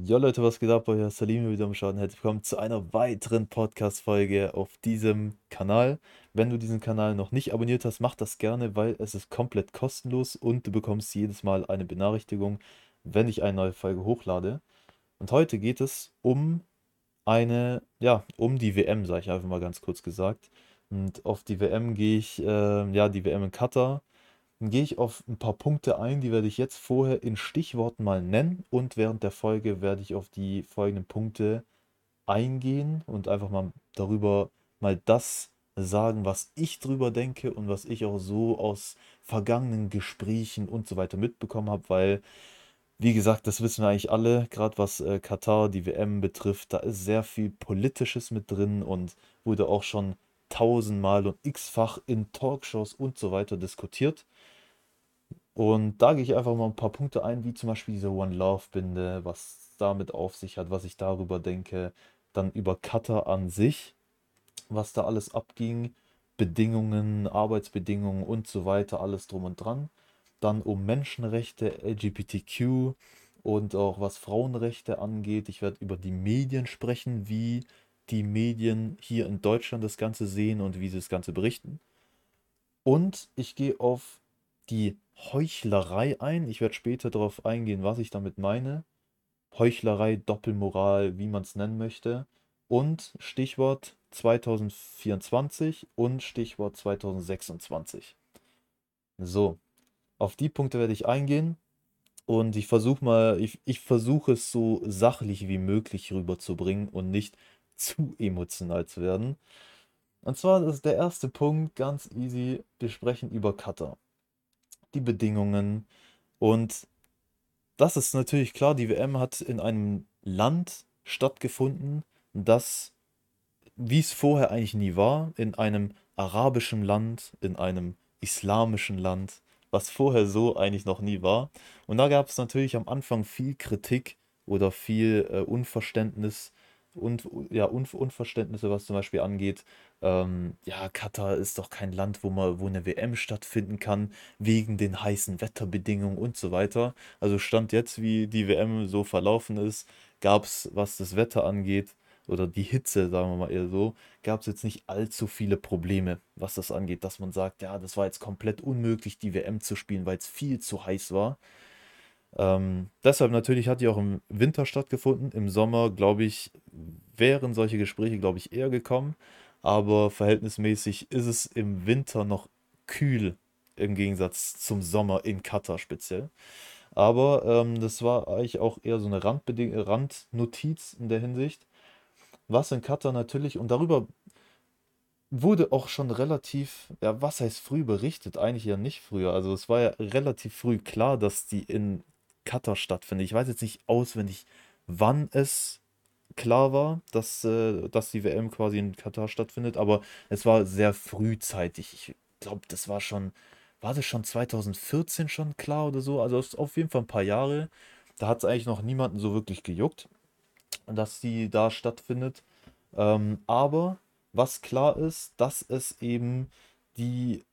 Jo Leute, was geht ab? Euer Salim wieder am Schaden. Herzlich willkommen zu einer weiteren Podcast-Folge auf diesem Kanal. Wenn du diesen Kanal noch nicht abonniert hast, mach das gerne, weil es ist komplett kostenlos und du bekommst jedes Mal eine Benachrichtigung, wenn ich eine neue Folge hochlade. Und heute geht es um eine, ja, um die WM, sage ich einfach mal ganz kurz gesagt. Und auf die WM gehe ich, äh, ja, die WM in Katar dann gehe ich auf ein paar Punkte ein, die werde ich jetzt vorher in Stichworten mal nennen und während der Folge werde ich auf die folgenden Punkte eingehen und einfach mal darüber mal das sagen, was ich drüber denke und was ich auch so aus vergangenen Gesprächen und so weiter mitbekommen habe, weil, wie gesagt, das wissen wir eigentlich alle, gerade was äh, Katar, die WM betrifft, da ist sehr viel Politisches mit drin und wurde auch schon tausendmal und x-fach in Talkshows und so weiter diskutiert. Und da gehe ich einfach mal ein paar Punkte ein, wie zum Beispiel diese One Love-Binde, was damit auf sich hat, was ich darüber denke. Dann über Cutter an sich, was da alles abging, Bedingungen, Arbeitsbedingungen und so weiter, alles drum und dran. Dann um Menschenrechte, LGBTQ und auch was Frauenrechte angeht. Ich werde über die Medien sprechen, wie die Medien hier in Deutschland das Ganze sehen und wie sie das Ganze berichten. Und ich gehe auf die Heuchlerei ein. Ich werde später darauf eingehen, was ich damit meine. Heuchlerei, Doppelmoral, wie man es nennen möchte. Und Stichwort 2024 und Stichwort 2026. So, auf die Punkte werde ich eingehen. Und ich versuche mal, ich, ich versuche es so sachlich wie möglich rüberzubringen und nicht zu emotional zu werden. Und zwar ist der erste Punkt ganz easy. Wir sprechen über Cutter die Bedingungen. Und das ist natürlich klar, die WM hat in einem Land stattgefunden, das, wie es vorher eigentlich nie war, in einem arabischen Land, in einem islamischen Land, was vorher so eigentlich noch nie war. Und da gab es natürlich am Anfang viel Kritik oder viel äh, Unverständnis und ja, Un Unverständnisse, was zum Beispiel angeht, ähm, ja, Katar ist doch kein Land, wo man, wo eine WM stattfinden kann, wegen den heißen Wetterbedingungen und so weiter. Also Stand jetzt, wie die WM so verlaufen ist, gab es, was das Wetter angeht, oder die Hitze, sagen wir mal eher so, gab es jetzt nicht allzu viele Probleme, was das angeht, dass man sagt, ja, das war jetzt komplett unmöglich, die WM zu spielen, weil es viel zu heiß war. Ähm, deshalb natürlich hat die auch im Winter stattgefunden. Im Sommer, glaube ich, wären solche Gespräche, glaube ich, eher gekommen. Aber verhältnismäßig ist es im Winter noch kühl im Gegensatz zum Sommer in Katar speziell. Aber ähm, das war eigentlich auch eher so eine Randbeding Randnotiz in der Hinsicht. Was in Katar natürlich, und darüber wurde auch schon relativ, ja, was heißt früh berichtet? Eigentlich ja nicht früher. Also es war ja relativ früh klar, dass die in Katar stattfindet. Ich weiß jetzt nicht auswendig, wann es klar war, dass, äh, dass die WM quasi in Katar stattfindet, aber es war sehr frühzeitig. Ich glaube, das war schon, war das schon 2014 schon klar oder so? Also auf jeden Fall ein paar Jahre. Da hat es eigentlich noch niemanden so wirklich gejuckt, dass die da stattfindet. Ähm, aber was klar ist, dass es eben die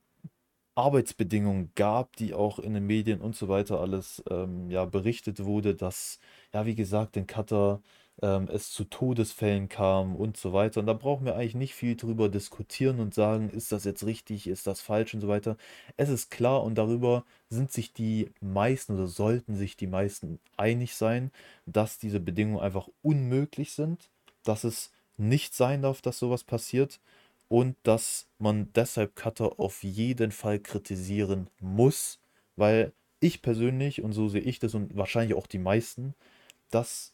Arbeitsbedingungen gab, die auch in den Medien und so weiter alles ähm, ja, berichtet wurde, dass, ja, wie gesagt, in Katar ähm, es zu Todesfällen kam und so weiter. Und da brauchen wir eigentlich nicht viel drüber diskutieren und sagen, ist das jetzt richtig, ist das falsch und so weiter. Es ist klar und darüber sind sich die meisten oder sollten sich die meisten einig sein, dass diese Bedingungen einfach unmöglich sind, dass es nicht sein darf, dass sowas passiert und dass man deshalb Cutter auf jeden Fall kritisieren muss, weil ich persönlich, und so sehe ich das und wahrscheinlich auch die meisten, dass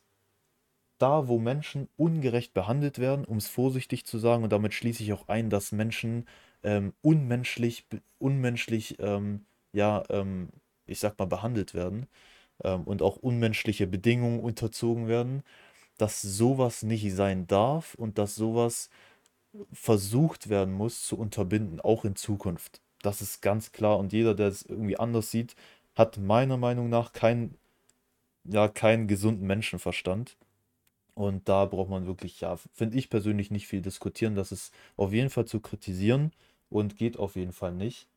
da, wo Menschen ungerecht behandelt werden, um es vorsichtig zu sagen, und damit schließe ich auch ein, dass Menschen ähm, unmenschlich, unmenschlich, ähm, ja, ähm, ich sag mal, behandelt werden ähm, und auch unmenschliche Bedingungen unterzogen werden, dass sowas nicht sein darf und dass sowas versucht werden muss zu unterbinden, auch in Zukunft. Das ist ganz klar und jeder, der es irgendwie anders sieht, hat meiner Meinung nach keinen, ja, keinen gesunden Menschenverstand. Und da braucht man wirklich, ja, finde ich persönlich nicht viel diskutieren. Das ist auf jeden Fall zu kritisieren und geht auf jeden Fall nicht.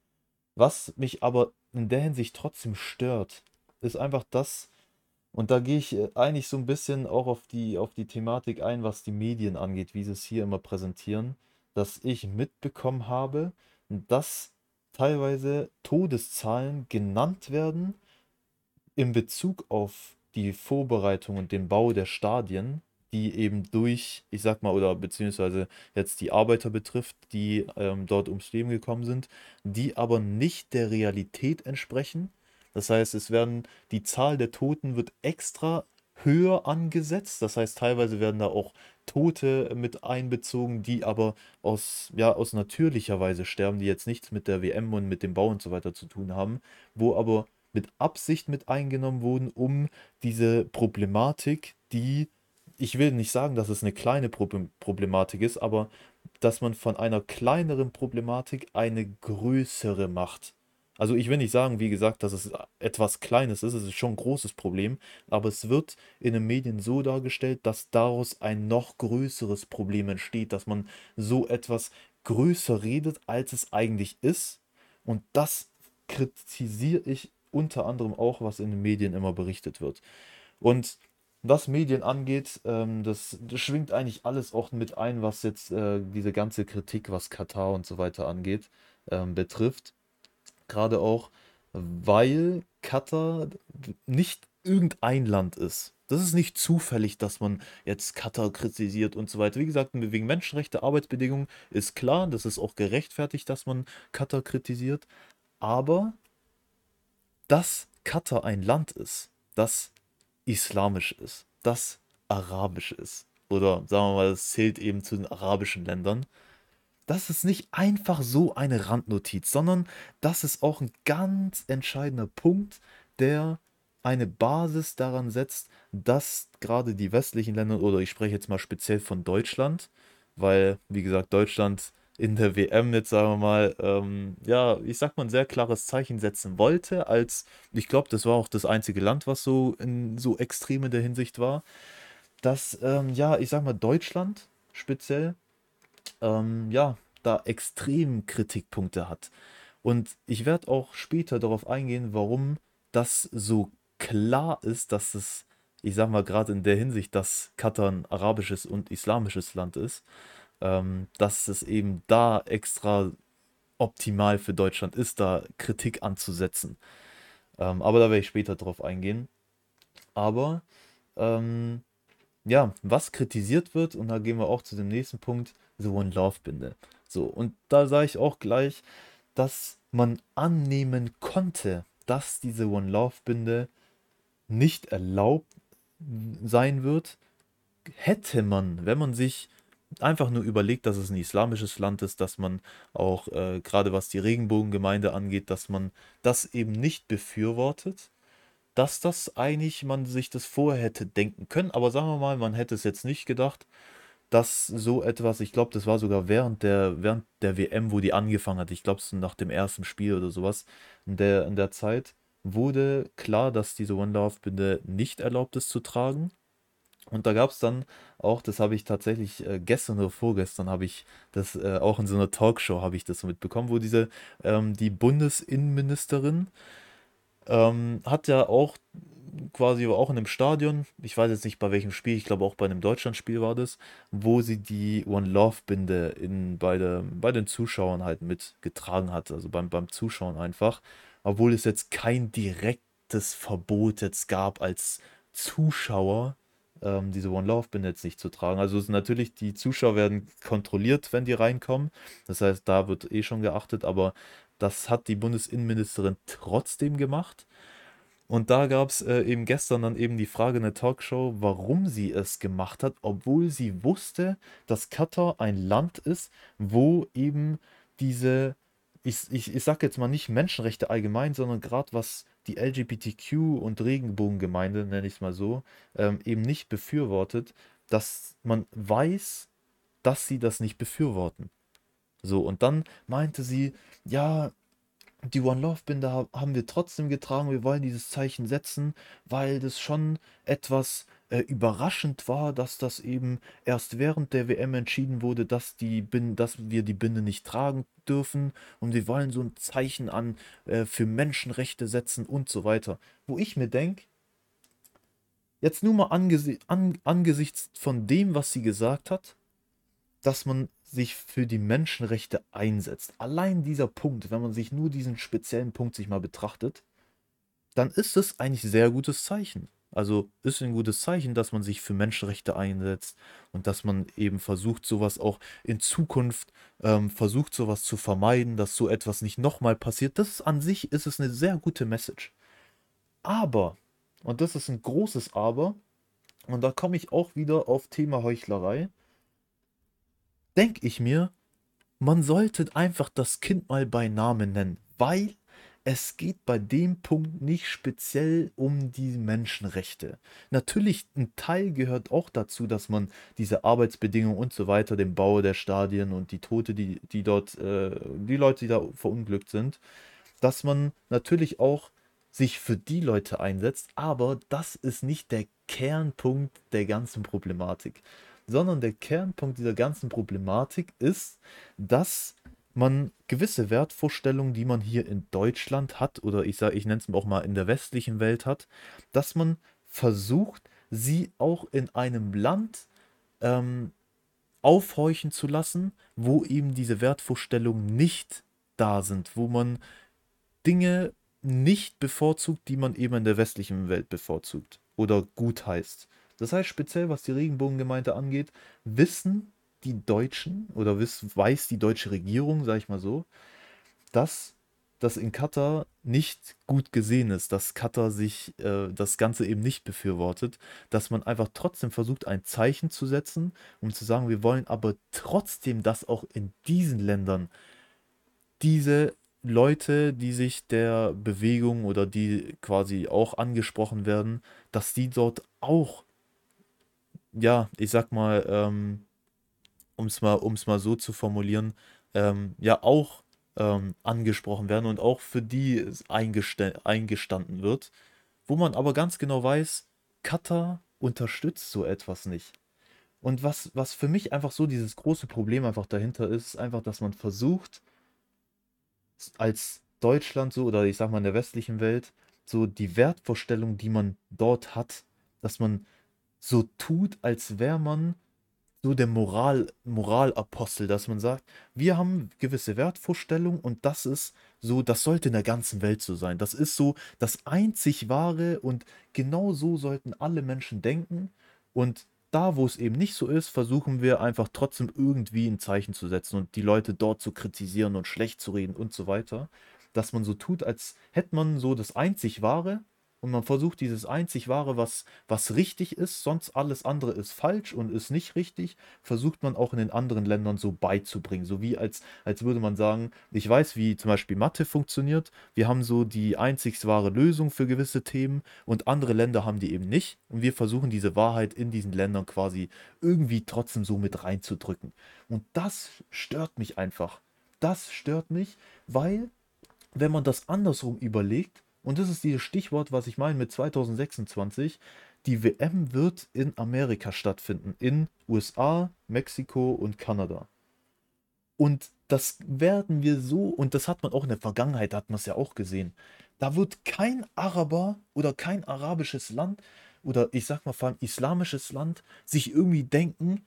Was mich aber in der Hinsicht trotzdem stört, ist einfach das, Und da gehe ich äh, eigentlich so ein bisschen auch auf die, auf die Thematik ein, was die Medien angeht, wie sie es hier immer präsentieren, dass ich mitbekommen habe, dass teilweise Todeszahlen genannt werden in Bezug auf die Vorbereitung und den Bau der Stadien, die eben durch, ich sag mal, oder beziehungsweise jetzt die Arbeiter betrifft, die ähm, dort ums Leben gekommen sind, die aber nicht der Realität entsprechen. Das heißt, es werden, die Zahl der Toten wird extra höher angesetzt. Das heißt, teilweise werden da auch Tote mit einbezogen, die aber aus, ja, aus natürlicher Weise sterben, die jetzt nichts mit der WM und mit dem Bau und so weiter zu tun haben, wo aber mit Absicht mit eingenommen wurden, um diese Problematik, die, ich will nicht sagen, dass es eine kleine Problematik ist, aber dass man von einer kleineren Problematik eine größere macht. Also ich will nicht sagen, wie gesagt, dass es etwas Kleines ist, es ist schon ein großes Problem, aber es wird in den Medien so dargestellt, dass daraus ein noch größeres Problem entsteht, dass man so etwas größer redet, als es eigentlich ist. Und das kritisiere ich unter anderem auch, was in den Medien immer berichtet wird. Und was Medien angeht, ähm, das, das, schwingt eigentlich alles auch mit ein, was jetzt äh, diese ganze Kritik, was Katar und so weiter angeht, ähm, betrifft. Gerade auch, weil Katar nicht irgendein Land ist. Das ist nicht zufällig, dass man jetzt Katar kritisiert und so weiter. Wie gesagt, wegen Menschenrechte, Arbeitsbedingungen ist klar, das ist auch gerechtfertigt, dass man Katar kritisiert. Aber dass Katar ein Land ist, das islamisch ist, das arabisch ist, oder sagen wir mal, es zählt eben zu den arabischen Ländern, das ist nicht einfach so eine Randnotiz, sondern das ist auch ein ganz entscheidender Punkt, der eine Basis daran setzt, dass gerade die westlichen Länder, oder ich spreche jetzt mal speziell von Deutschland, weil, wie gesagt, Deutschland in der WM jetzt, sagen wir mal, ähm, ja, ich sag mal, ein sehr klares Zeichen setzen wollte, als, ich glaube, das war auch das einzige Land, was so in so extrem in der Hinsicht war, dass, ähm, ja, ich sag mal, Deutschland speziell, ähm, ja, da extrem Kritikpunkte hat. Und ich werde auch später darauf eingehen, warum das so klar ist, dass es, ich sag mal, gerade in der Hinsicht, dass Katar ein arabisches und islamisches Land ist ähm, dass es eben da extra optimal für Deutschland ist, da Kritik anzusetzen. Ähm, aber da werde ich später drauf eingehen. Aber ähm, ja, was kritisiert wird, und da gehen wir auch zu dem nächsten Punkt, The One Love Binde. So, und da sage ich auch gleich, dass man annehmen konnte, dass diese One Love Binde nicht erlaubt sein wird, hätte man, wenn man sich einfach nur überlegt, dass es ein islamisches Land ist, dass man auch äh, gerade was die Regenbogengemeinde angeht, dass man das eben nicht befürwortet, dass das eigentlich man sich das vorher hätte denken können, aber sagen wir mal, man hätte es jetzt nicht gedacht, dass so etwas, ich glaube, das war sogar während der, während der WM, wo die angefangen hat, ich glaube, es nach dem ersten Spiel oder sowas, in der, in der Zeit, wurde klar, dass diese One Love Binde nicht erlaubt ist zu tragen. Und da gab es dann auch, das habe ich tatsächlich äh, gestern oder vorgestern habe ich das äh, auch in so einer Talkshow habe ich das mitbekommen, wo diese ähm, die Bundesinnenministerin ähm, hat ja auch quasi auch in einem Stadion, ich weiß jetzt nicht bei welchem Spiel, ich glaube auch bei einem Deutschlandspiel war das, wo sie die One Love Binde in bei, der, bei den Zuschauern halt mitgetragen hat, also beim, beim Zuschauen einfach, obwohl es jetzt kein direktes Verbot jetzt gab als Zuschauer ähm, diese One Love Bin jetzt nicht zu tragen. Also natürlich, die Zuschauer werden kontrolliert, wenn die reinkommen. Das heißt, da wird eh schon geachtet, aber das hat die Bundesinnenministerin trotzdem gemacht. Und da gab es äh, eben gestern dann eben die Frage in der Talkshow, warum sie es gemacht hat, obwohl sie wusste, dass Katar ein Land ist, wo eben diese, ich, ich, ich sage jetzt mal nicht Menschenrechte allgemein, sondern gerade was die LGBTQ- und Regenbogengemeinde, nenne ich es mal so, ähm, eben nicht befürwortet, dass man weiß, dass sie das nicht befürworten. So, und dann meinte sie, ja, die One Love Binde haben wir trotzdem getragen, wir wollen dieses Zeichen setzen, weil das schon etwas äh, überraschend war, dass das eben erst während der WM entschieden wurde, dass, die Bin dass wir die Binde nicht tragen dürfen und wir wollen so ein Zeichen an äh, für Menschenrechte setzen und so weiter. Wo ich mir denke, jetzt nur mal angesi an angesichts von dem, was sie gesagt hat, dass man sich für die Menschenrechte einsetzt. Allein dieser Punkt, wenn man sich nur diesen speziellen Punkt sich mal betrachtet, dann ist es eigentlich sehr gutes Zeichen. Also ist ein gutes Zeichen, dass man sich für Menschenrechte einsetzt und dass man eben versucht, sowas auch in Zukunft ähm, versucht, sowas zu vermeiden, dass so etwas nicht nochmal passiert. Das an sich ist es eine sehr gute Message. Aber, und das ist ein großes Aber, und da komme ich auch wieder auf Thema Heuchlerei, denke ich mir, man sollte einfach das Kind mal bei Namen nennen, weil es geht bei dem Punkt nicht speziell um die Menschenrechte. Natürlich, ein Teil gehört auch dazu, dass man diese Arbeitsbedingungen und so weiter, den Bau der Stadien und die Tote, die, die dort, äh, die Leute, die da verunglückt sind, dass man natürlich auch sich für die Leute einsetzt, aber das ist nicht der Kernpunkt der ganzen Problematik, sondern der Kernpunkt dieser ganzen Problematik ist, dass man gewisse Wertvorstellungen, die man hier in Deutschland hat, oder ich sage, ich nenne es auch mal in der westlichen Welt hat, dass man versucht, sie auch in einem Land ähm, aufhorchen zu lassen, wo eben diese Wertvorstellungen nicht da sind, wo man Dinge nicht bevorzugt, die man eben in der westlichen Welt bevorzugt oder gut heißt. Das heißt, speziell was die Regenbogengemeinde angeht, wissen die Deutschen oder weiß die deutsche Regierung, sage ich mal so, dass das in Katar nicht gut gesehen ist, dass Katar sich äh, das Ganze eben nicht befürwortet, dass man einfach trotzdem versucht, ein Zeichen zu setzen, um zu sagen, wir wollen aber trotzdem, dass auch in diesen Ländern diese Leute, die sich der Bewegung oder die quasi auch angesprochen werden, dass die dort auch, ja, ich sag mal, ähm, um es mal, um's mal so zu formulieren, ähm, ja auch ähm, angesprochen werden und auch für die eingestanden wird, wo man aber ganz genau weiß, Katar unterstützt so etwas nicht. Und was, was für mich einfach so dieses große Problem einfach dahinter ist, ist einfach, dass man versucht, als Deutschland so, oder ich sag mal in der westlichen Welt, so die Wertvorstellung, die man dort hat, dass man so tut, als wäre man so der Moral, Moralapostel, dass man sagt, wir haben gewisse Wertvorstellungen und das ist so, das sollte in der ganzen Welt so sein. Das ist so das einzig wahre und genau so sollten alle Menschen denken. Und da, wo es eben nicht so ist, versuchen wir einfach trotzdem irgendwie ein Zeichen zu setzen und die Leute dort zu kritisieren und schlecht zu reden und so weiter. Dass man so tut, als hätte man so das einzig wahre und man versucht dieses einzig wahre, was, was richtig ist, sonst alles andere ist falsch und ist nicht richtig, versucht man auch in den anderen Ländern so beizubringen. So wie als, als würde man sagen, ich weiß, wie zum Beispiel Mathe funktioniert, wir haben so die einzig wahre Lösung für gewisse Themen und andere Länder haben die eben nicht und wir versuchen diese Wahrheit in diesen Ländern quasi irgendwie trotzdem so mit reinzudrücken. Und das stört mich einfach. Das stört mich, weil wenn man das andersrum überlegt, und das ist dieses Stichwort, was ich meine mit 2026. Die WM wird in Amerika stattfinden, in USA, Mexiko und Kanada. Und das werden wir so, und das hat man auch in der Vergangenheit, hat man es ja auch gesehen. Da wird kein Araber oder kein arabisches Land oder ich sag mal vor allem islamisches Land sich irgendwie denken,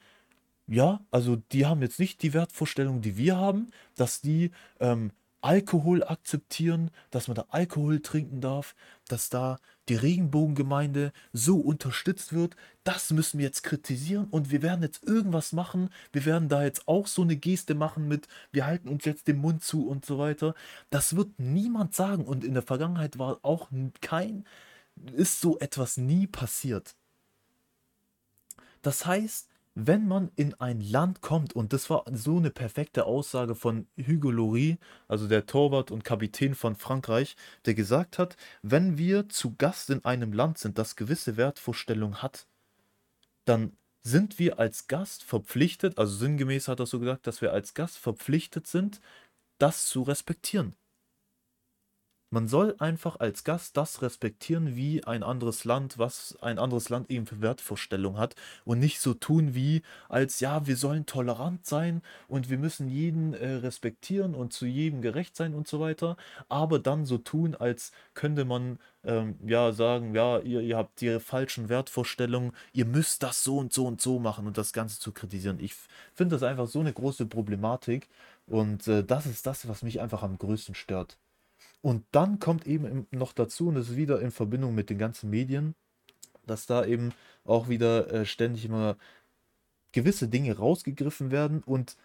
ja, also die haben jetzt nicht die Wertvorstellung, die wir haben, dass die ähm, Alkohol akzeptieren, dass man da Alkohol trinken darf, dass da die Regenbogengemeinde so unterstützt wird. Das müssen wir jetzt kritisieren und wir werden jetzt irgendwas machen. Wir werden da jetzt auch so eine Geste machen mit, wir halten uns jetzt den Mund zu und so weiter. Das wird niemand sagen und in der Vergangenheit war auch kein, ist so etwas nie passiert. Das heißt, wenn man in ein Land kommt, und das war so eine perfekte Aussage von Hugo Lloris, also der Torwart und Kapitän von Frankreich, der gesagt hat, wenn wir zu Gast in einem Land sind, das gewisse Wertvorstellungen hat, dann sind wir als Gast verpflichtet, also sinngemäß hat er so gesagt, dass wir als Gast verpflichtet sind, das zu respektieren. Man soll einfach als Gast das respektieren, wie ein anderes Land, was ein anderes Land eben für Wertvorstellungen hat und nicht so tun wie als ja, wir sollen tolerant sein und wir müssen jeden äh, respektieren und zu jedem gerecht sein und so weiter, aber dann so tun, als könnte man ähm, ja sagen, ja, ihr, ihr habt die falschen Wertvorstellungen, ihr müsst das so und so und so machen und das Ganze zu kritisieren. Ich finde das einfach so eine große Problematik und äh, das ist das, was mich einfach am größten stört. Und dann kommt eben noch dazu, und das ist wieder in Verbindung mit den ganzen Medien, dass da eben auch wieder äh, ständig immer gewisse Dinge rausgegriffen werden und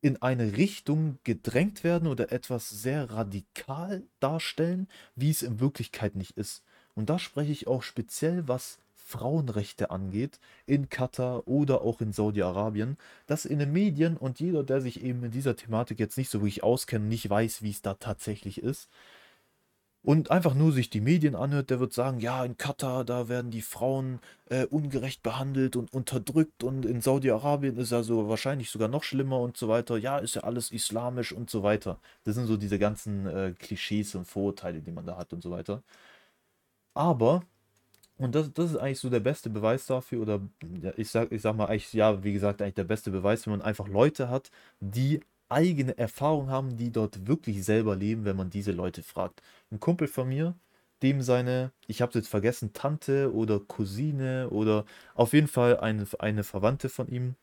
in eine Richtung gedrängt werden oder etwas sehr radikal darstellen, wie es in Wirklichkeit nicht ist. Und da spreche ich auch speziell, was Frauenrechte angeht, in Katar oder auch in Saudi-Arabien, dass in den Medien und jeder, der sich eben in dieser Thematik jetzt nicht so wirklich auskennt, nicht weiß, wie es da tatsächlich ist, und einfach nur sich die Medien anhört, der wird sagen, ja, in Katar, da werden die Frauen äh, ungerecht behandelt und unterdrückt und in Saudi-Arabien ist also wahrscheinlich sogar noch schlimmer und so weiter. Ja, ist ja alles islamisch und so weiter. Das sind so diese ganzen äh, Klischees und Vorurteile, die man da hat und so weiter. Aber und das, das ist eigentlich so der beste Beweis dafür, oder ich sag, ich sag mal eigentlich, ja, wie gesagt, eigentlich der beste Beweis, wenn man einfach Leute hat, die eigene Erfahrung haben, die dort wirklich selber leben, wenn man diese Leute fragt. Ein Kumpel von mir, dem seine, ich habe jetzt vergessen, Tante oder Cousine oder auf jeden Fall eine, eine Verwandte von ihm,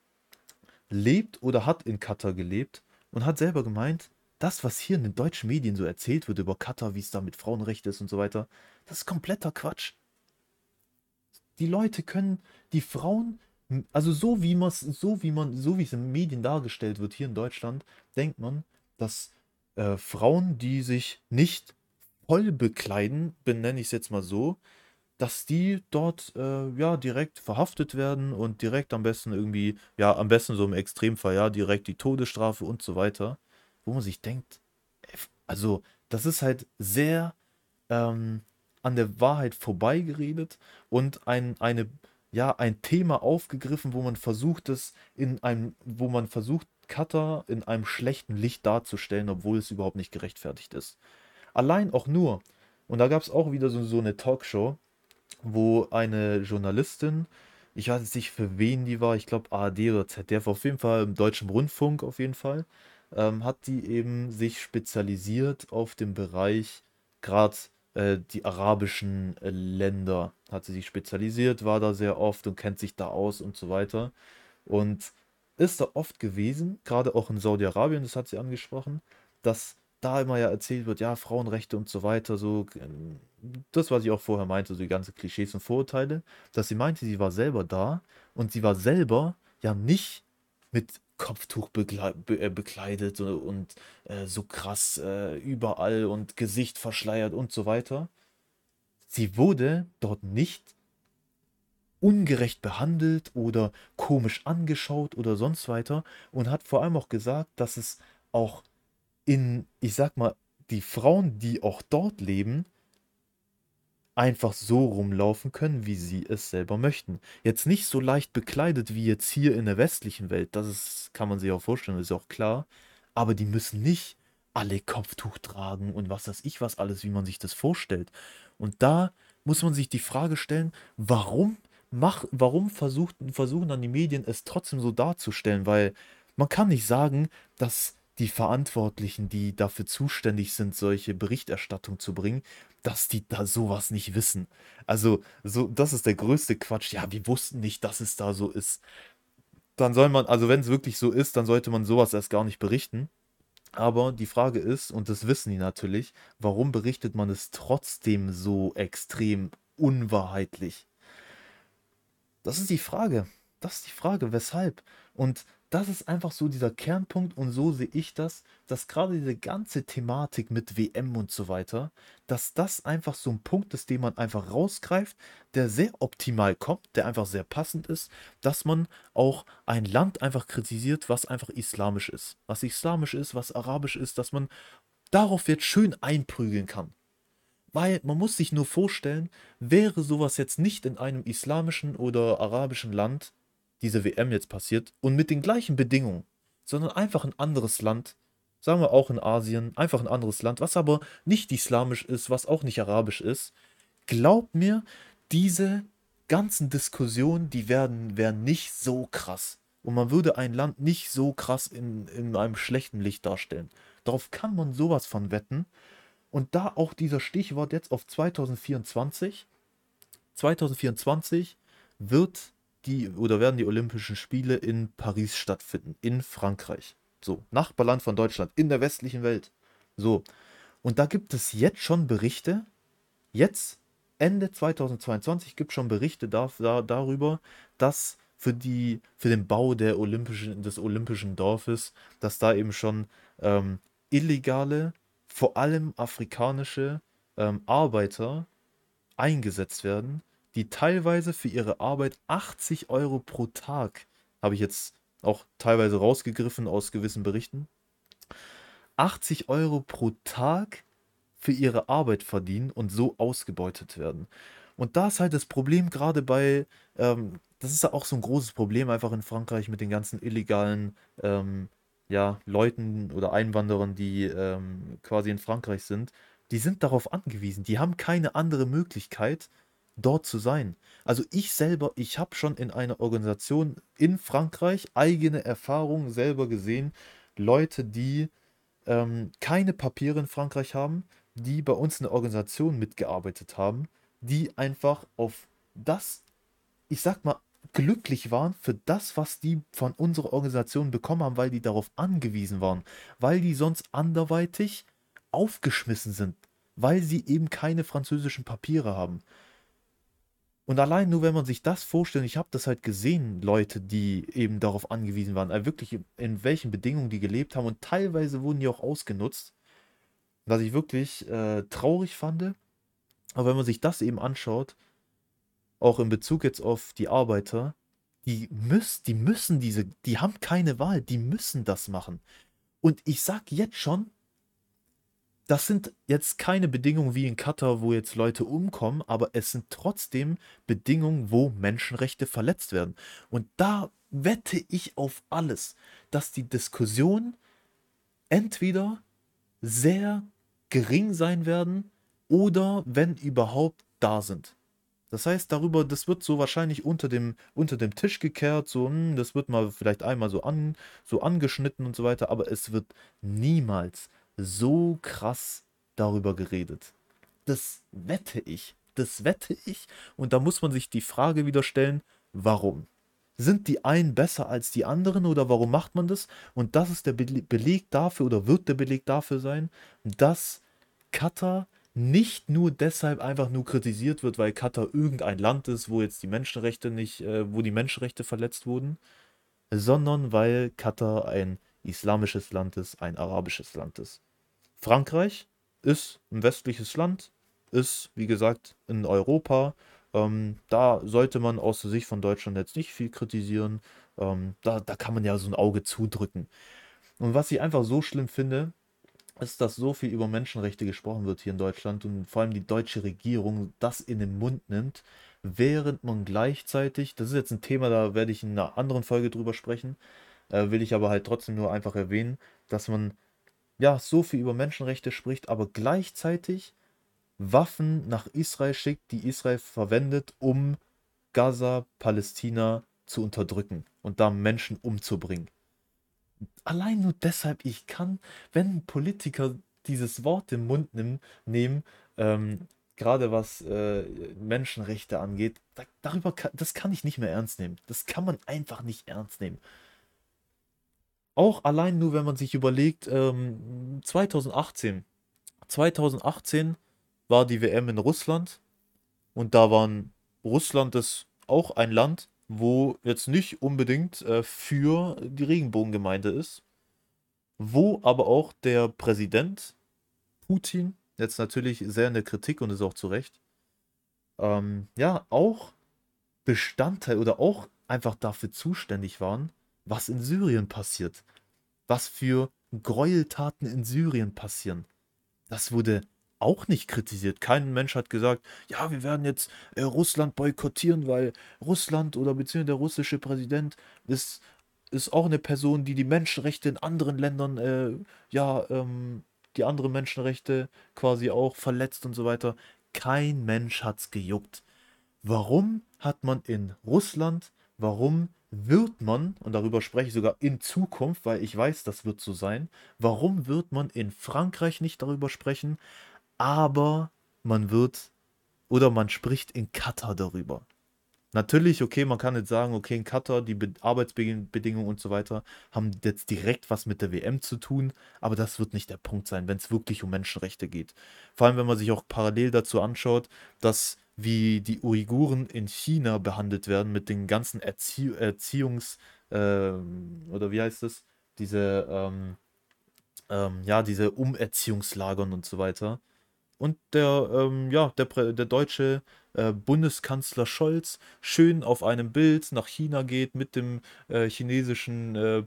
lebt oder hat in Katar gelebt und hat selber gemeint, das, was hier in den deutschen Medien so erzählt wird über Katar, wie es da mit Frauenrechten ist und so weiter, das ist kompletter Quatsch. Die Leute können die Frauen, also so wie man so wie man, so wie es in Medien dargestellt wird hier in Deutschland, denkt man, dass äh, Frauen, die sich nicht voll bekleiden, benenne ich es jetzt mal so, dass die dort äh, ja direkt verhaftet werden und direkt am besten irgendwie, ja, am besten so im Extremfall, ja, direkt die Todesstrafe und so weiter. Wo man sich denkt, also, das ist halt sehr ähm, an der Wahrheit vorbeigeredet und ein, eine, ja, ein Thema aufgegriffen, wo man versucht es in einem, wo man versucht, Cutter in einem schlechten Licht darzustellen, obwohl es überhaupt nicht gerechtfertigt ist. Allein auch nur, und da gab es auch wieder so, so eine Talkshow, wo eine Journalistin, ich weiß jetzt nicht für wen die war, ich glaube ARD oder ZDF, auf jeden Fall im deutschen Rundfunk auf jeden Fall, ähm, hat die eben sich spezialisiert auf den Bereich gerade äh, die arabischen äh, Länder hat sie sich spezialisiert, war da sehr oft und kennt sich da aus und so weiter. Und ist da oft gewesen, gerade auch in Saudi-Arabien, das hat sie angesprochen, dass da immer ja erzählt wird, ja, Frauenrechte und so weiter, so das, was ich auch vorher meinte, so die ganzen Klischees und Vorurteile, dass sie meinte, sie war selber da und sie war selber ja nicht mit Kopftuch äh, bekleidet und, und äh, so krass äh, überall und Gesicht verschleiert und so weiter. Sie wurde dort nicht ungerecht behandelt oder komisch angeschaut oder sonst weiter und hat vor allem auch gesagt, dass es auch in, ich sag mal, die Frauen, die auch dort leben, einfach so rumlaufen können, wie sie es selber möchten. Jetzt nicht so leicht bekleidet wie jetzt hier in der westlichen Welt, das ist, kann man sich auch vorstellen, ist auch klar, aber die müssen nicht alle Kopftuch tragen und was weiß ich was alles, wie man sich das vorstellt. Und da muss man sich die Frage stellen, warum mach, warum versucht, versuchen dann die Medien es trotzdem so darzustellen, weil man kann nicht sagen, dass die Verantwortlichen, die dafür zuständig sind, solche Berichterstattung zu bringen, dass die da sowas nicht wissen. Also, so, das ist der größte Quatsch. Ja, wir wussten nicht, dass es da so ist. Dann soll man, also wenn es wirklich so ist, dann sollte man sowas erst gar nicht berichten. Aber die Frage ist, und das wissen die natürlich, warum berichtet man es trotzdem so extrem unwahrheitlich? Das ist die Frage. Das ist die Frage, weshalb. Und das ist einfach so dieser Kernpunkt und so sehe ich das, dass gerade diese ganze Thematik mit WM und so weiter, dass das einfach so ein Punkt ist, den man einfach rausgreift, der sehr optimal kommt, der einfach sehr passend ist, dass man auch ein Land einfach kritisiert, was einfach islamisch ist. Was islamisch ist, was arabisch ist, dass man darauf jetzt schön einprügeln kann. Weil man muss sich nur vorstellen, wäre sowas jetzt nicht in einem islamischen oder arabischen Land, diese WM jetzt passiert und mit den gleichen Bedingungen, sondern einfach ein anderes Land, sagen wir auch in Asien, einfach ein anderes Land, was aber nicht islamisch ist, was auch nicht arabisch ist, glaub mir, diese ganzen Diskussionen, die werden, wären nicht so krass. Und man würde ein Land nicht so krass in, in einem schlechten Licht darstellen. Darauf kann man sowas von wetten. Und da auch dieser Stichwort jetzt auf 2024. 2024 wird die oder werden die Olympischen Spiele in Paris stattfinden, in Frankreich. So, Nachbarland von Deutschland, in der westlichen Welt. So. Und da gibt es jetzt schon Berichte, jetzt Ende 2022 gibt es schon Berichte da, da, darüber, dass für, die, für den Bau der Olympischen, des Olympischen Dorfes, dass da eben schon ähm, illegale, vor allem afrikanische ähm, Arbeiter eingesetzt werden, die teilweise für ihre Arbeit 80 Euro pro Tag, habe ich jetzt auch teilweise rausgegriffen aus gewissen Berichten, 80 Euro pro Tag für ihre Arbeit verdienen und so ausgebeutet werden. Und da ist halt das Problem gerade bei, ähm, das ist ja auch so ein großes Problem einfach in Frankreich mit den ganzen illegalen ähm, ja, Leuten oder Einwanderern, die ähm, quasi in Frankreich sind. Die sind darauf angewiesen. Die haben keine andere Möglichkeit, dort zu sein. Also ich selber, ich habe schon in einer Organisation in Frankreich eigene Erfahrungen selber gesehen. Leute, die ähm, keine Papiere in Frankreich haben, die bei uns in der Organisation mitgearbeitet haben, die einfach auf das, ich sag mal, glücklich waren für das, was die von unserer Organisation bekommen haben, weil die darauf angewiesen waren, weil die sonst anderweitig aufgeschmissen sind, weil sie eben keine französischen Papiere haben. Und allein nur, wenn man sich das vorstellt, ich habe das halt gesehen, Leute, die eben darauf angewiesen waren, also wirklich in welchen Bedingungen die gelebt haben und teilweise wurden die auch ausgenutzt was ich wirklich äh, traurig fand. Aber wenn man sich das eben anschaut, auch in Bezug jetzt auf die Arbeiter, die, müssen, die müssen diese, die haben keine Wahl, die müssen das machen. Und ich sag jetzt schon, das sind jetzt keine Bedingungen wie in Katar, wo jetzt Leute umkommen, aber es sind trotzdem Bedingungen, wo Menschenrechte verletzt werden. Und da wette ich auf alles, dass die Diskussion entweder sehr gering sein werden oder wenn überhaupt da sind. Das heißt, darüber, das wird so wahrscheinlich unter dem, unter dem Tisch gekehrt, so, hm, das wird mal vielleicht einmal so, an, so angeschnitten und so weiter, aber es wird niemals so krass darüber geredet. Das wette ich. Das wette ich. Und da muss man sich die Frage wieder stellen, warum? Sind die einen besser als die anderen oder warum macht man das? Und das ist der Beleg dafür oder wird der Beleg dafür sein, dass Katar nicht nur deshalb einfach nur kritisiert wird, weil Katar irgendein Land ist, wo jetzt die Menschenrechte nicht, äh, wo die Menschenrechte verletzt wurden, sondern weil Katar ein islamisches Land ist, ein arabisches Land ist. Frankreich ist ein westliches Land, ist wie gesagt in Europa. Ähm, da sollte man aus der Sicht von Deutschland jetzt nicht viel kritisieren. Ähm, da, da kann man ja so ein Auge zudrücken. Und was ich einfach so schlimm finde, ist, dass so viel über Menschenrechte gesprochen wird hier in Deutschland und vor allem die deutsche Regierung das in den Mund nimmt, während man gleichzeitig, das ist jetzt ein Thema, da werde ich in einer anderen Folge drüber sprechen, äh, will ich aber halt trotzdem nur einfach erwähnen, dass man ja so viel über Menschenrechte spricht, aber gleichzeitig Waffen nach Israel schickt, die Israel verwendet, um Gaza, Palästina zu unterdrücken und da Menschen umzubringen allein nur deshalb, ich kann, wenn Politiker dieses Wort im Mund nehmen, nehmen ähm, gerade was äh, Menschenrechte angeht, da, darüber kann, das kann ich nicht mehr ernst nehmen. Das kann man einfach nicht ernst nehmen. Auch allein nur, wenn man sich überlegt, ähm, 2018. 2018 war die WM in Russland und da waren Russland ist auch ein Land, wo jetzt nicht unbedingt äh, für die Regenbogengemeinde ist, wo aber auch der Präsident Putin, jetzt natürlich sehr in der Kritik und ist auch zu Recht, ähm, ja, auch Bestandteil oder auch einfach dafür zuständig waren, was in Syrien passiert. Was für Gräueltaten in Syrien passieren. Das wurde auch nicht kritisiert. Kein Mensch hat gesagt, ja, wir werden jetzt äh, Russland boykottieren, weil Russland oder beziehungsweise der russische Präsident ist ist auch eine Person, die die Menschenrechte in anderen Ländern, äh, ja, ähm, die andere Menschenrechte quasi auch verletzt und so weiter. Kein Mensch hat's gejuckt. Warum hat man in Russland, warum wird man, und darüber spreche ich sogar in Zukunft, weil ich weiß, das wird so sein, warum wird man in Frankreich nicht darüber sprechen, aber man wird oder man spricht in Katar darüber. Natürlich, okay, man kann jetzt sagen, okay, in Katar, die Be Arbeitsbedingungen und so weiter haben jetzt direkt was mit der WM zu tun, aber das wird nicht der Punkt sein, wenn es wirklich um Menschenrechte geht. Vor allem, wenn man sich auch parallel dazu anschaut, dass wie die Uiguren in China behandelt werden mit den ganzen Erzie Erziehungs- äh, oder wie heißt es? Diese, ähm, ähm, ja, diese Umerziehungslagern und so weiter. Und der, ähm, ja, der, der deutsche äh, Bundeskanzler Scholz schön auf einem Bild nach China geht mit dem äh, chinesischen äh,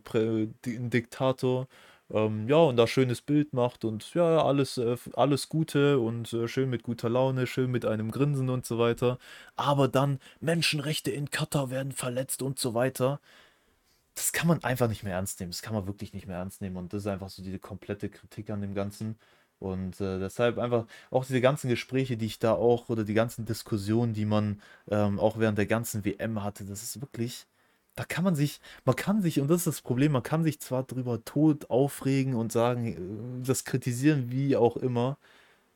Diktator. Ähm, ja, und da schönes Bild macht und ja, alles, äh, alles Gute und äh, schön mit guter Laune, schön mit einem Grinsen und so weiter. Aber dann Menschenrechte in Katar werden verletzt und so weiter. Das kann man einfach nicht mehr ernst nehmen. Das kann man wirklich nicht mehr ernst nehmen. Und das ist einfach so diese komplette Kritik an dem Ganzen. Und äh, deshalb einfach auch diese ganzen Gespräche, die ich da auch, oder die ganzen Diskussionen, die man ähm, auch während der ganzen WM hatte, das ist wirklich, da kann man sich, man kann sich, und das ist das Problem, man kann sich zwar drüber tot aufregen und sagen, äh, das kritisieren, wie auch immer,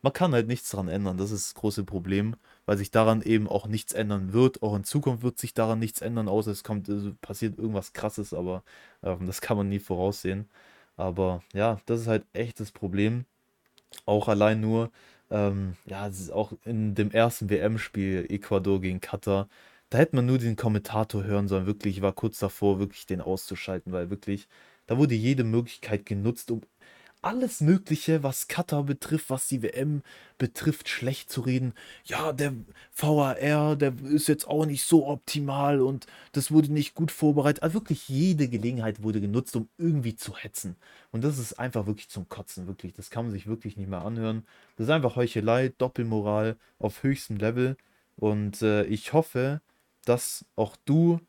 man kann halt nichts daran ändern. Das ist das große Problem, weil sich daran eben auch nichts ändern wird. Auch in Zukunft wird sich daran nichts ändern, außer es kommt, also passiert irgendwas krasses, aber ähm, das kann man nie voraussehen. Aber ja, das ist halt echt das Problem. Auch allein nur, ähm, ja, es ist auch in dem ersten WM-Spiel Ecuador gegen Katar, da hätte man nur den Kommentator hören sollen. Wirklich, ich war kurz davor, wirklich den auszuschalten, weil wirklich, da wurde jede Möglichkeit genutzt, um alles Mögliche, was Katar betrifft, was die WM betrifft, schlecht zu reden. Ja, der VAR, der ist jetzt auch nicht so optimal und das wurde nicht gut vorbereitet. Also wirklich jede Gelegenheit wurde genutzt, um irgendwie zu hetzen. Und das ist einfach wirklich zum Kotzen, wirklich. Das kann man sich wirklich nicht mehr anhören. Das ist einfach Heuchelei, Doppelmoral auf höchstem Level. Und äh, ich hoffe, dass auch du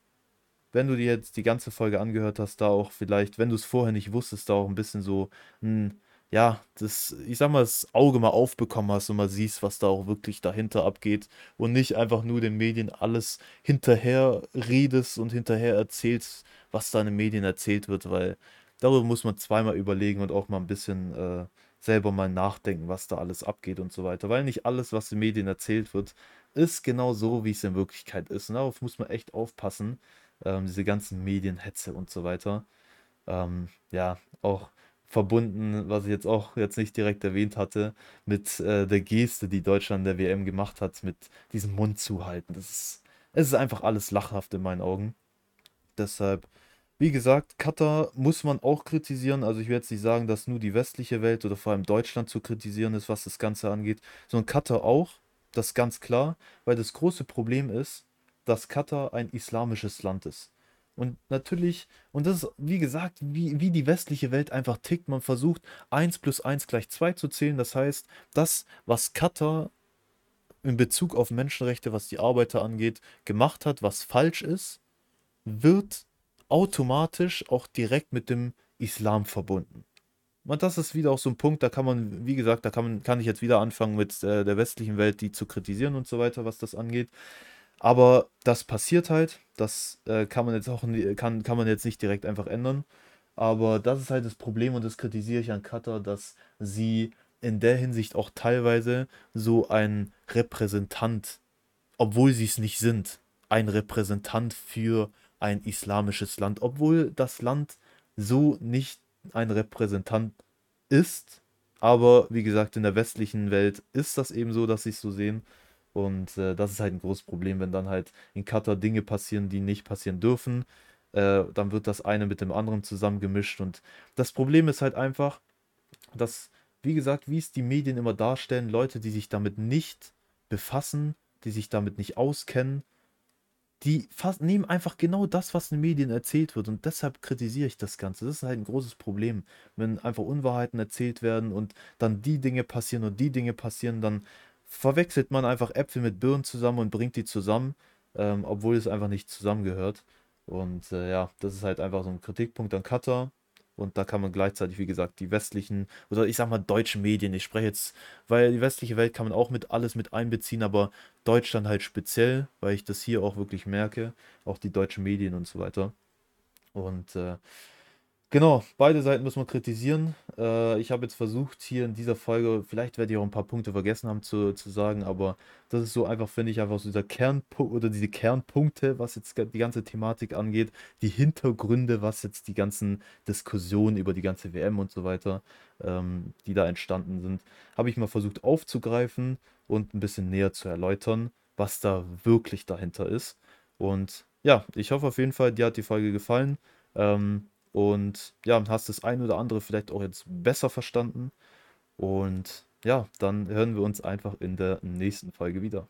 wenn du dir jetzt die ganze Folge angehört hast, da auch vielleicht, wenn du es vorher nicht wusstest, da auch ein bisschen so, ein, ja, das, ich sag mal, das Auge mal aufbekommen hast und mal siehst, was da auch wirklich dahinter abgeht und nicht einfach nur den Medien alles hinterher redest und hinterher erzählst, was da in den Medien erzählt wird, weil darüber muss man zweimal überlegen und auch mal ein bisschen äh, selber mal nachdenken, was da alles abgeht und so weiter, weil nicht alles, was in Medien erzählt wird, ist genau so, wie es in Wirklichkeit ist. Und darauf muss man echt aufpassen ähm, diese ganzen Medienhetze und so weiter. Ähm, ja, auch verbunden, was ich jetzt auch jetzt nicht direkt erwähnt hatte, mit äh, der Geste, die Deutschland der WM gemacht hat, mit diesem Mund zuhalten. Das ist, es ist einfach alles lachhaft in meinen Augen. Deshalb, wie gesagt, Katar muss man auch kritisieren. Also ich werde jetzt nicht sagen, dass nur die westliche Welt oder vor allem Deutschland zu kritisieren ist, was das Ganze angeht, sondern Katar auch. Das ganz klar, weil das große Problem ist, dass Katar ein islamisches Land ist. Und natürlich, und das ist, wie gesagt, wie, wie die westliche Welt einfach tickt. Man versucht 1 plus 1 gleich 2 zu zählen. Das heißt, das, was Katar in Bezug auf Menschenrechte, was die Arbeiter angeht, gemacht hat, was falsch ist, wird automatisch auch direkt mit dem Islam verbunden. Und das ist wieder auch so ein Punkt, da kann man, wie gesagt, da kann, man, kann ich jetzt wieder anfangen mit äh, der westlichen Welt, die zu kritisieren und so weiter, was das angeht. Aber das passiert halt. Das äh, kann man jetzt auch kann, kann man jetzt nicht direkt einfach ändern. Aber das ist halt das Problem und das kritisiere ich an Qatar, dass sie in der Hinsicht auch teilweise so ein Repräsentant, obwohl sie es nicht sind, ein Repräsentant für ein islamisches Land, obwohl das Land so nicht ein Repräsentant ist. Aber wie gesagt, in der westlichen Welt ist das eben so, dass sie es so sehen. Und äh, das ist halt ein großes Problem, wenn dann halt in Katar Dinge passieren, die nicht passieren dürfen. Äh, dann wird das eine mit dem anderen zusammengemischt. Und das Problem ist halt einfach, dass, wie gesagt, wie es die Medien immer darstellen, Leute, die sich damit nicht befassen, die sich damit nicht auskennen, die fast, nehmen einfach genau das, was in den Medien erzählt wird. Und deshalb kritisiere ich das Ganze. Das ist halt ein großes Problem. Wenn einfach Unwahrheiten erzählt werden und dann die Dinge passieren und die Dinge passieren, dann verwechselt man einfach Äpfel mit Birnen zusammen und bringt die zusammen, ähm, obwohl es einfach nicht zusammengehört. Und äh, ja, das ist halt einfach so ein Kritikpunkt an Katar. Und da kann man gleichzeitig, wie gesagt, die westlichen oder ich sag mal deutschen Medien, ich spreche jetzt, weil die westliche Welt kann man auch mit alles mit einbeziehen, aber Deutschland halt speziell, weil ich das hier auch wirklich merke, auch die deutschen Medien und so weiter. Und äh, Genau, beide Seiten muss man kritisieren. Äh, ich habe jetzt versucht, hier in dieser Folge, vielleicht werde ich auch ein paar Punkte vergessen haben zu, zu sagen, aber das ist so einfach, finde ich, einfach so dieser Kernpunkt oder diese Kernpunkte, was jetzt die ganze Thematik angeht, die Hintergründe, was jetzt die ganzen Diskussionen über die ganze WM und so weiter, ähm, die da entstanden sind, habe ich mal versucht aufzugreifen und ein bisschen näher zu erläutern, was da wirklich dahinter ist. Und ja, ich hoffe auf jeden Fall, dir hat die Folge gefallen. Ähm, und ja, hast das ein oder andere vielleicht auch jetzt besser verstanden. Und ja, dann hören wir uns einfach in der nächsten Folge wieder.